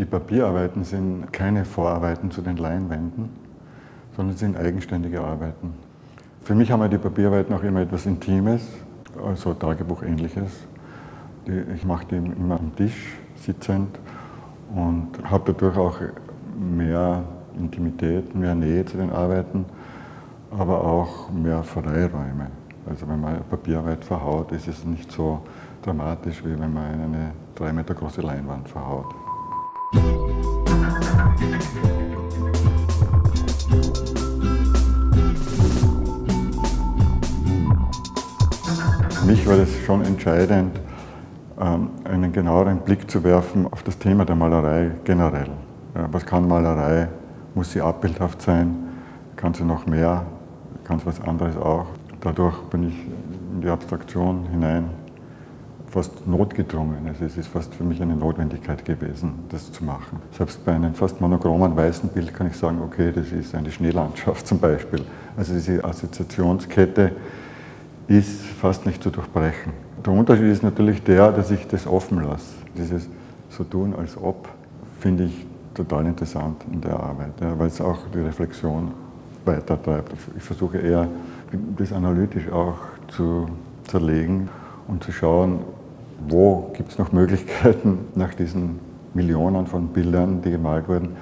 Die Papierarbeiten sind keine Vorarbeiten zu den Leinwänden, sondern sind eigenständige Arbeiten. Für mich haben die Papierarbeiten auch immer etwas Intimes, also Tagebuchähnliches. Ich mache die immer am Tisch sitzend und habe dadurch auch mehr Intimität, mehr Nähe zu den Arbeiten, aber auch mehr Freiräume. Also wenn man Papierarbeit verhaut, ist es nicht so dramatisch, wie wenn man eine drei Meter große Leinwand verhaut. Für mich war das schon entscheidend, ähm, einen genaueren Blick zu werfen auf das Thema der Malerei generell. Was kann Malerei? Muss sie abbildhaft sein? Kann sie noch mehr? Kann sie was anderes auch? Dadurch bin ich in die Abstraktion hinein fast notgedrungen. Also es ist fast für mich eine Notwendigkeit gewesen, das zu machen. Selbst bei einem fast monochromen weißen Bild kann ich sagen, okay, das ist eine Schneelandschaft zum Beispiel. Also diese Assoziationskette ist fast nicht zu durchbrechen. Der Unterschied ist natürlich der, dass ich das offen lasse. Dieses so tun, als ob, finde ich total interessant in der Arbeit, ja, weil es auch die Reflexion weitertreibt. Ich versuche eher, das analytisch auch zu zerlegen und zu schauen, wo gibt es noch Möglichkeiten nach diesen Millionen von Bildern, die gemalt wurden,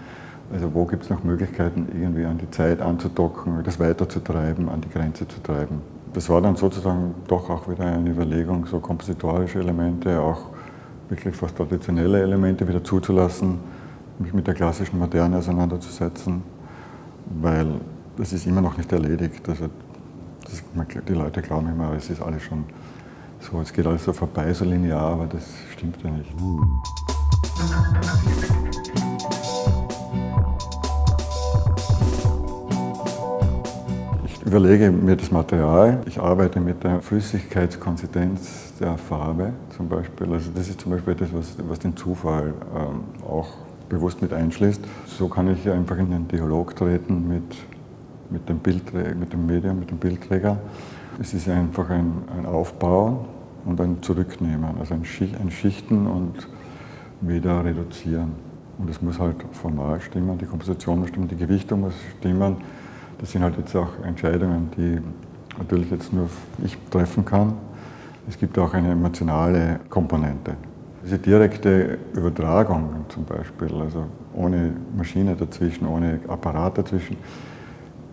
also wo gibt es noch Möglichkeiten, irgendwie an die Zeit anzudocken, das weiterzutreiben, an die Grenze zu treiben. Das war dann sozusagen doch auch wieder eine Überlegung, so kompositorische Elemente, auch wirklich fast traditionelle Elemente wieder zuzulassen, mich mit der klassischen Moderne auseinanderzusetzen, weil das ist immer noch nicht erledigt. Also das, die Leute glauben immer, es ist alles schon so, es geht alles so vorbei, so linear, aber das stimmt ja nicht. Ich überlege mir das Material. Ich arbeite mit der Flüssigkeitskonsistenz der Farbe zum Beispiel. Also das ist zum Beispiel etwas, was, was den Zufall ähm, auch bewusst mit einschließt. So kann ich einfach in den Dialog treten mit, mit, dem, Bildträger, mit dem Medium, mit dem Bildträger es ist einfach ein, ein Aufbauen und ein Zurücknehmen, also ein Schichten und wieder reduzieren. Und es muss halt formal stimmen, die Komposition muss stimmen, die Gewichtung muss stimmen. Das sind halt jetzt auch Entscheidungen, die natürlich jetzt nur ich treffen kann. Es gibt auch eine emotionale Komponente. Diese direkte Übertragung zum Beispiel, also ohne Maschine dazwischen, ohne Apparat dazwischen,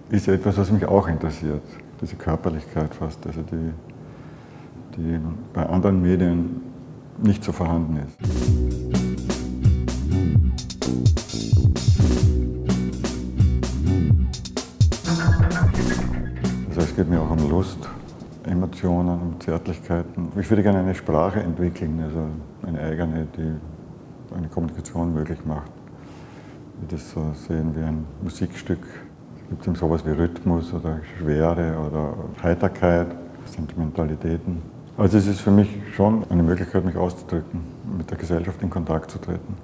ist etwas, was mich auch interessiert diese Körperlichkeit fast, also die, die bei anderen Medien nicht so vorhanden ist. Also es geht mir auch um Lust, Emotionen, um Zärtlichkeiten. Ich würde gerne eine Sprache entwickeln, also eine eigene, die eine Kommunikation möglich macht. Ich das so sehen wie ein Musikstück, Gibt es sowas wie Rhythmus oder Schwere oder Heiterkeit, Sentimentalitäten? Also es ist für mich schon eine Möglichkeit, mich auszudrücken, mit der Gesellschaft in Kontakt zu treten.